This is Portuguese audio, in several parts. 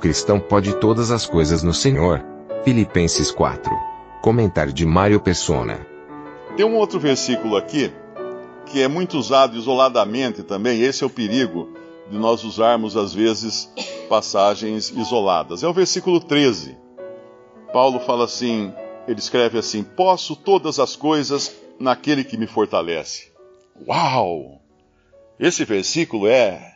Cristão pode todas as coisas no Senhor. Filipenses 4. Comentário de Mário Persona. Tem um outro versículo aqui que é muito usado isoladamente também, esse é o perigo de nós usarmos às vezes passagens isoladas. É o versículo 13. Paulo fala assim, ele escreve assim: Posso todas as coisas naquele que me fortalece. Uau! Esse versículo é,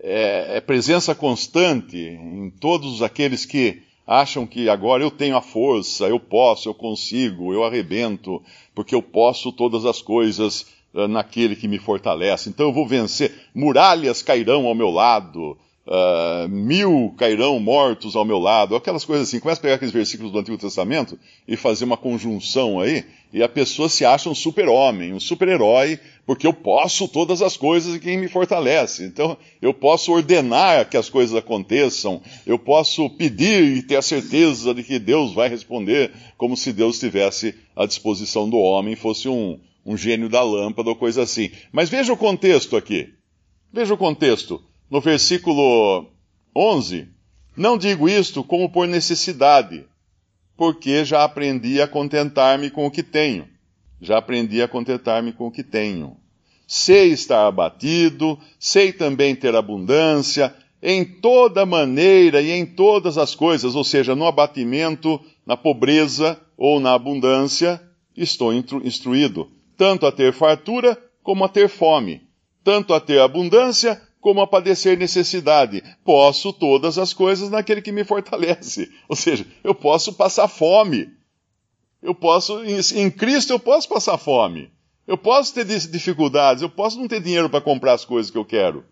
é, é presença constante em todos aqueles que acham que agora eu tenho a força, eu posso, eu consigo, eu arrebento, porque eu posso todas as coisas uh, naquele que me fortalece. Então eu vou vencer. Muralhas cairão ao meu lado, uh, mil cairão mortos ao meu lado, aquelas coisas assim. Começa a pegar aqueles versículos do Antigo Testamento e fazer uma conjunção aí, e a pessoa se acha um super-homem, um super-herói, porque eu posso todas as coisas e quem me fortalece. Então, eu posso ordenar que as coisas aconteçam, eu posso pedir e ter a certeza de que Deus vai responder, como se Deus estivesse à disposição do homem, fosse um, um gênio da lâmpada ou coisa assim. Mas veja o contexto aqui. Veja o contexto. No versículo 11, não digo isto como por necessidade, porque já aprendi a contentar-me com o que tenho. Já aprendi a contentar-me com o que tenho. Sei estar abatido, sei também ter abundância, em toda maneira e em todas as coisas, ou seja, no abatimento, na pobreza ou na abundância, estou instruído, tanto a ter fartura como a ter fome, tanto a ter abundância como a padecer necessidade. Posso todas as coisas naquele que me fortalece. Ou seja, eu posso passar fome. Eu posso, em Cristo eu posso passar fome. Eu posso ter dificuldades, eu posso não ter dinheiro para comprar as coisas que eu quero.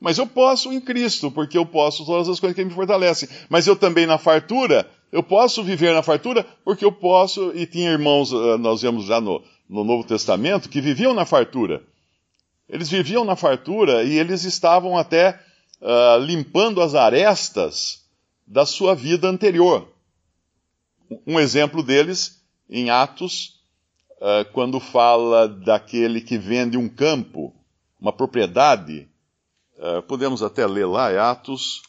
Mas eu posso em Cristo, porque eu posso todas as coisas que me fortalecem. Mas eu também na fartura, eu posso viver na fartura, porque eu posso, e tinha irmãos, ah, nós vemos já no, no Novo Testamento, que viviam na fartura. Eles viviam na fartura e eles estavam até uh, limpando as arestas da sua vida anterior. Um exemplo deles, em Atos, uh, quando fala daquele que vende um campo, uma propriedade. Uh, podemos até ler lá, é Atos,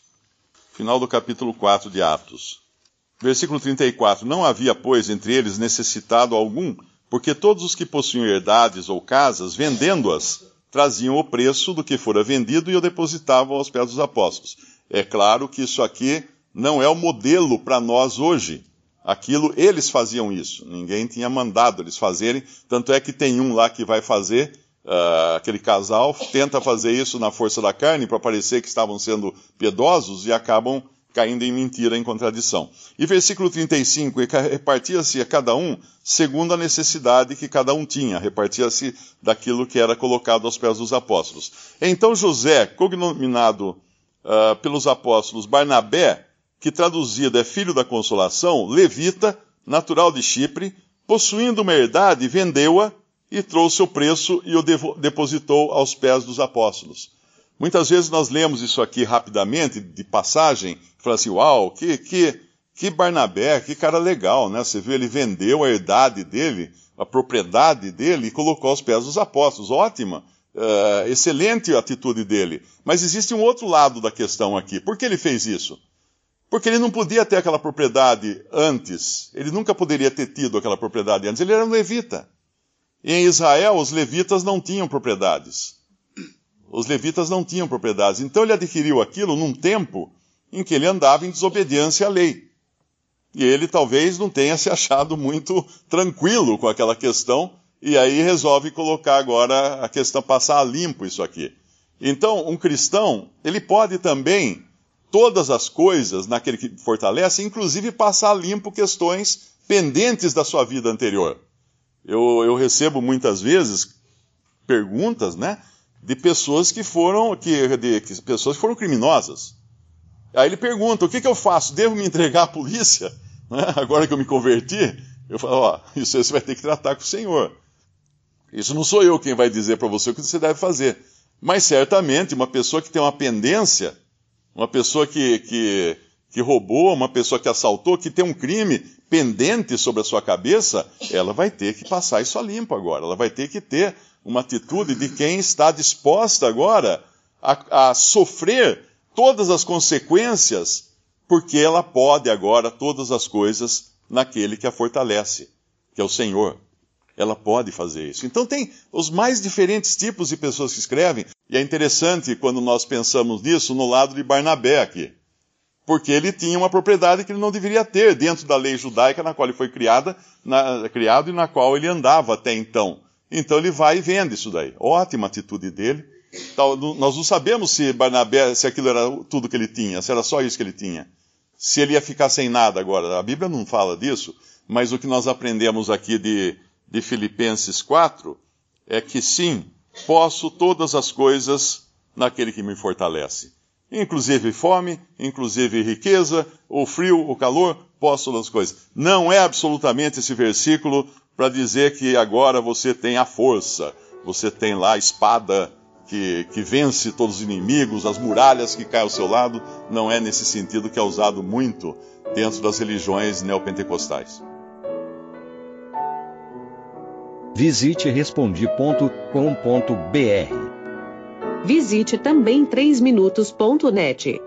final do capítulo 4 de Atos. Versículo 34: Não havia, pois, entre eles necessitado algum, porque todos os que possuíam herdades ou casas, vendendo-as, traziam o preço do que fora vendido e o depositavam aos pés dos apóstolos. É claro que isso aqui não é o modelo para nós hoje. Aquilo, eles faziam isso. Ninguém tinha mandado eles fazerem. Tanto é que tem um lá que vai fazer, uh, aquele casal, tenta fazer isso na força da carne para parecer que estavam sendo piedosos e acabam caindo em mentira, em contradição. E versículo 35, repartia-se a cada um segundo a necessidade que cada um tinha, repartia-se daquilo que era colocado aos pés dos apóstolos. Então José, cognominado uh, pelos apóstolos Barnabé, que traduzido é filho da consolação, levita, natural de Chipre, possuindo uma herdade, vendeu-a e trouxe o preço e o depositou aos pés dos apóstolos. Muitas vezes nós lemos isso aqui rapidamente, de passagem, e falamos assim, uau, que, que, que Barnabé, que cara legal, né? Você viu, ele vendeu a herdade dele, a propriedade dele e colocou aos pés dos apóstolos. Ótima, uh, excelente a atitude dele. Mas existe um outro lado da questão aqui. Por que ele fez isso? Porque ele não podia ter aquela propriedade antes. Ele nunca poderia ter tido aquela propriedade antes. Ele era um levita. E em Israel, os levitas não tinham propriedades. Os levitas não tinham propriedades. Então ele adquiriu aquilo num tempo em que ele andava em desobediência à lei. E ele talvez não tenha se achado muito tranquilo com aquela questão, e aí resolve colocar agora a questão, passar a limpo isso aqui. Então, um cristão, ele pode também, todas as coisas naquele que fortalece, inclusive passar a limpo questões pendentes da sua vida anterior. Eu, eu recebo muitas vezes perguntas, né? De pessoas que foram que, de, que pessoas que foram criminosas. Aí ele pergunta: o que, que eu faço? Devo me entregar à polícia? Né? Agora que eu me converti? Eu falo: ó, isso você vai ter que tratar com o Senhor. Isso não sou eu quem vai dizer para você o que você deve fazer. Mas certamente uma pessoa que tem uma pendência, uma pessoa que, que, que roubou, uma pessoa que assaltou, que tem um crime pendente sobre a sua cabeça, ela vai ter que passar isso a limpo agora. Ela vai ter que ter uma atitude de quem está disposta agora a, a sofrer todas as consequências, porque ela pode agora todas as coisas naquele que a fortalece, que é o Senhor. Ela pode fazer isso. Então tem os mais diferentes tipos de pessoas que escrevem, e é interessante quando nós pensamos nisso no lado de Barnabé aqui. Porque ele tinha uma propriedade que ele não deveria ter dentro da lei judaica na qual ele foi criada, na, criado e na qual ele andava até então. Então ele vai e vende isso daí. Ótima atitude dele nós não sabemos se Barnabé, se aquilo era tudo que ele tinha, se era só isso que ele tinha. Se ele ia ficar sem nada agora. A Bíblia não fala disso, mas o que nós aprendemos aqui de, de Filipenses 4 é que sim, posso todas as coisas naquele que me fortalece. Inclusive fome, inclusive riqueza, o frio, o calor, posso todas as coisas. Não é absolutamente esse versículo para dizer que agora você tem a força, você tem lá a espada que, que vence todos os inimigos, as muralhas que caem ao seu lado, não é nesse sentido que é usado muito dentro das religiões neopentecostais. Visite respondi.com.br. Visite também 3minutos.net.